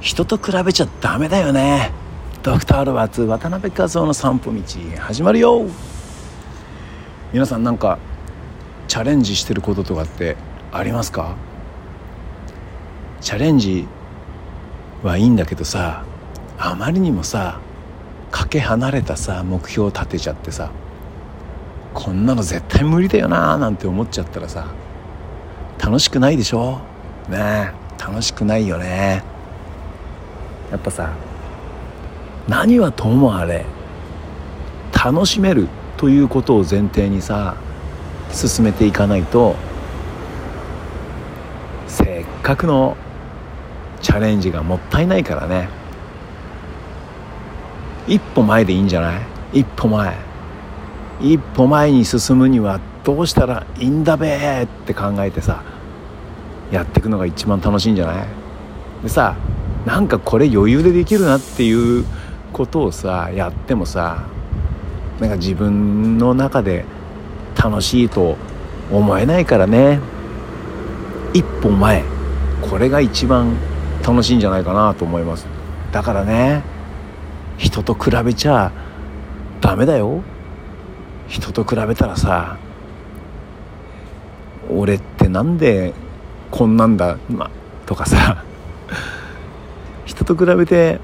人と比べちゃダメだよね。ドクター・ロバーツ渡辺和夫の散歩道始まるよ。皆さんなんかチャレンジしてることとかってありますか？チャレンジはいいんだけどさあまりにもさかけ離れたさ目標を立てちゃってさこんなの絶対無理だよなーなんて思っちゃったらさ楽しくないでしょ？ねえ楽しくないよね。やっぱさ何はともあれ楽しめるということを前提にさ進めていかないとせっかくのチャレンジがもったいないからね。一歩前でいいんじゃない？一歩前。一歩前に進むにはどうしたらいいんだべって考えてさやっていくのが一番楽しいんじゃない？でさなんかこれ余裕でできるなっていうことをさやってもさなんか自分の中で楽しいと思えないからね。一歩前これが一番楽しいんじゃないかなと思います。だからね人と比べちゃダメだよ。人と比べたらさ俺ってなんでこんなんだ、ま、とかさ。人と比べて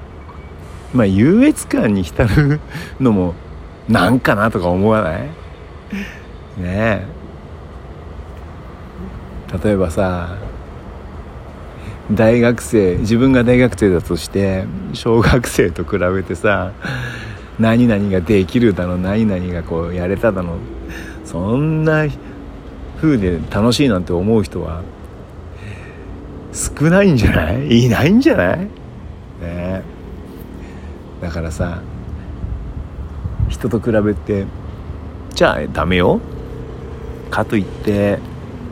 まあ優越感に浸るのもなんかなとか思わない？ねえ。例えばさ大学生自分が大学生だとして小学生と比べてさ何々ができるだの何々がこうやれただのそんな風で楽しいなんて思う人は少ないんじゃない？いないんじゃない？ね。だからさ人と比べてじゃあダメよ。かといって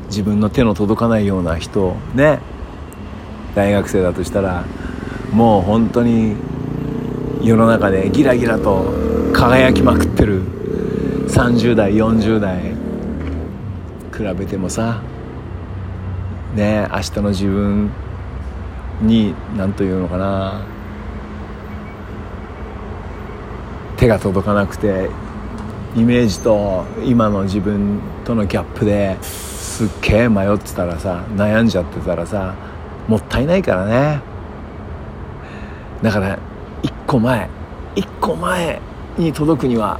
自分の手の届かないような人ね。大学生だとしたらもう本当に世の中でギラギラと輝きまくってる。30代40代比べてもさね。明日の自分に何というのかな。手が届かなくてイメージと今の自分とのギャップですっげえ迷ってたらさ悩んじゃってたらさもったいないからね。だから一個前一個前に届くには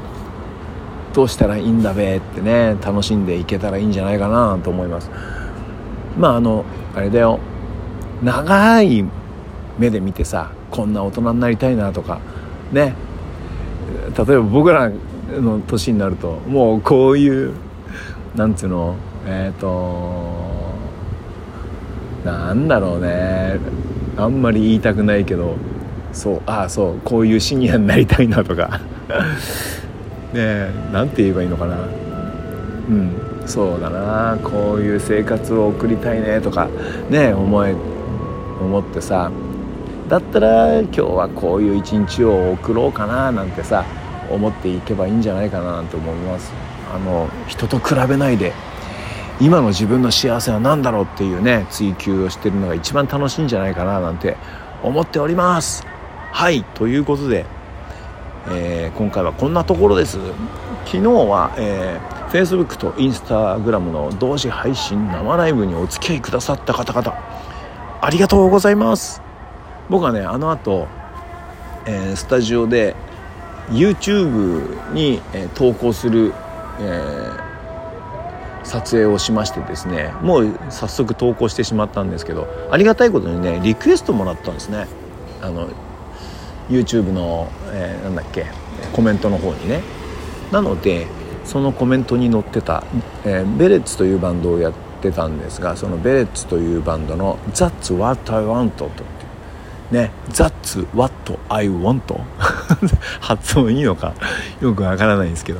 どうしたらいいんだべってね楽しんでいけたらいいんじゃないかなと思います。まああのあれだよ。長い目で見てさこんな大人になりたいなとかね。例えば僕らの年になるともうこういうなんつうのえっ、ー、となんだろうね。あんまり言いたくないけどそうああそうこういうシニアになりたいなとか。ねえなんて言えばいいのかな。うんそうだな。こういう生活を送りたいねとかね思え思ってさだったら今日はこういう一日を送ろうかななんてさ思っていけばいいんじゃないかななんて思います。あの人と比べないで今の自分の幸せは何だろうっていうね追求をしてるのが一番楽しいんじゃないかななんて思っております。はいということで、えー、今回はこんなところです。昨日は、えー、Facebook と Instagram の同時配信生ライブにお付き合いくださった方々ありがとうございます。僕はねあの後、えー、スタジオで YouTube に、えー、投稿する、えー、撮影をしましてですねもう早速投稿してしまったんですけどありがたいことにねリクエストもらったんですね。あの YouTube の、えー、なんだっけコメントの方にね。なのでそのコメントに載ってた、えー、ベレッツというバンドをやっってたんですがそのベレッツというバンドの「That's What I Want」とね「That's What I Want」発音いいのかよくわからないんですけど、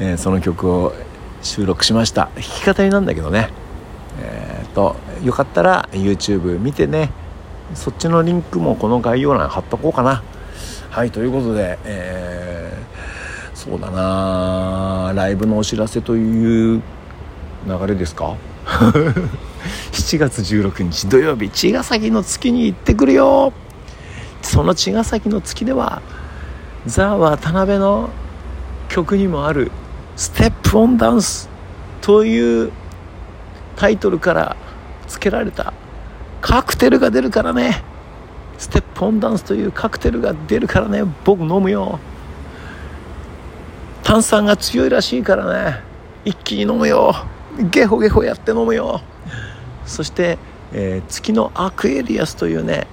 えー、その曲を収録しました。弾き語りなんだけどね。えー、っとよかったら YouTube 見てね。そっちのリンクもこの概要欄貼っとこうかな。はいということで、えー、そうだなライブのお知らせという流れですか？7月16日土曜日茅ヶ崎の月に行ってくるよ。その茅ヶ崎の月ではザ・渡辺の曲にもある「ステップオンダンス」というタイトルから付けられたカクテルが出るからね。ステップオンダンスというカクテルが出るからね僕飲むよ。炭酸が強いらしいからね。一気に飲むよ。ゲホゲホやって飲むよ。そして、えー、月のアクエリアスというね、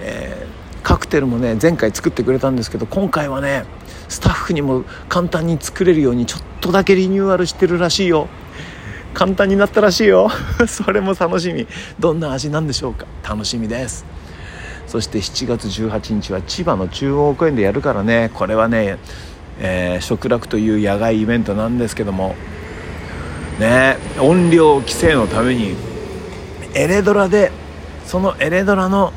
えー、カクテルもね前回作ってくれたんですけど今回はねスタッフにも簡単に作れるようにちょっとだけリニューアルしてるらしいよ。簡単になったらしいよ。それも楽しみ。どんな味なんでしょうか。楽しみです。そして7月18日は千葉の中央公園でやるからね。これはね、えー、食楽という野外イベントなんですけども。ね。音量規制のためにエレドラでそのエレドラの、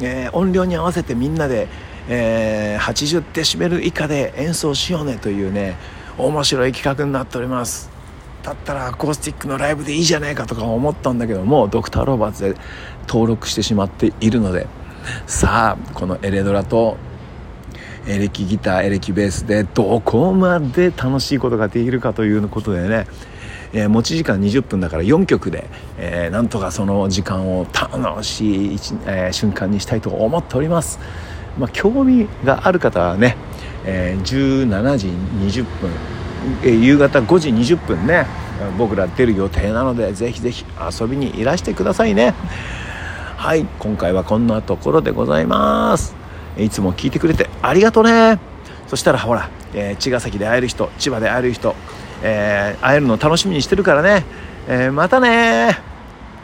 えー、音量に合わせてみんなで、えー、80デシベル以下で演奏しようねというね面白い企画になっております。だったらアコースティックのライブでいいじゃないかとか思ったんだけどもドクターロバーツで登録してしまっているので。さあこのエレドラとエレキギターエレキベースでどこまで楽しいことができるかということでね。えー、持ち時間20分だから4曲で、えー、なんとかその時間を楽しい、えー、瞬間にしたいと思っております。まあ、興味がある方はね、えー、17時20分、えー、夕方5時20分ね僕ら出る予定なのでぜひぜひ遊びにいらしてくださいね。はい今回はこんなところでございます。いつも聞いてくれてありがとうね。そしたらほら、えー、茅ヶ崎で会える人千葉で会える人えー、会えるの楽しみにしてるからね、えー、またね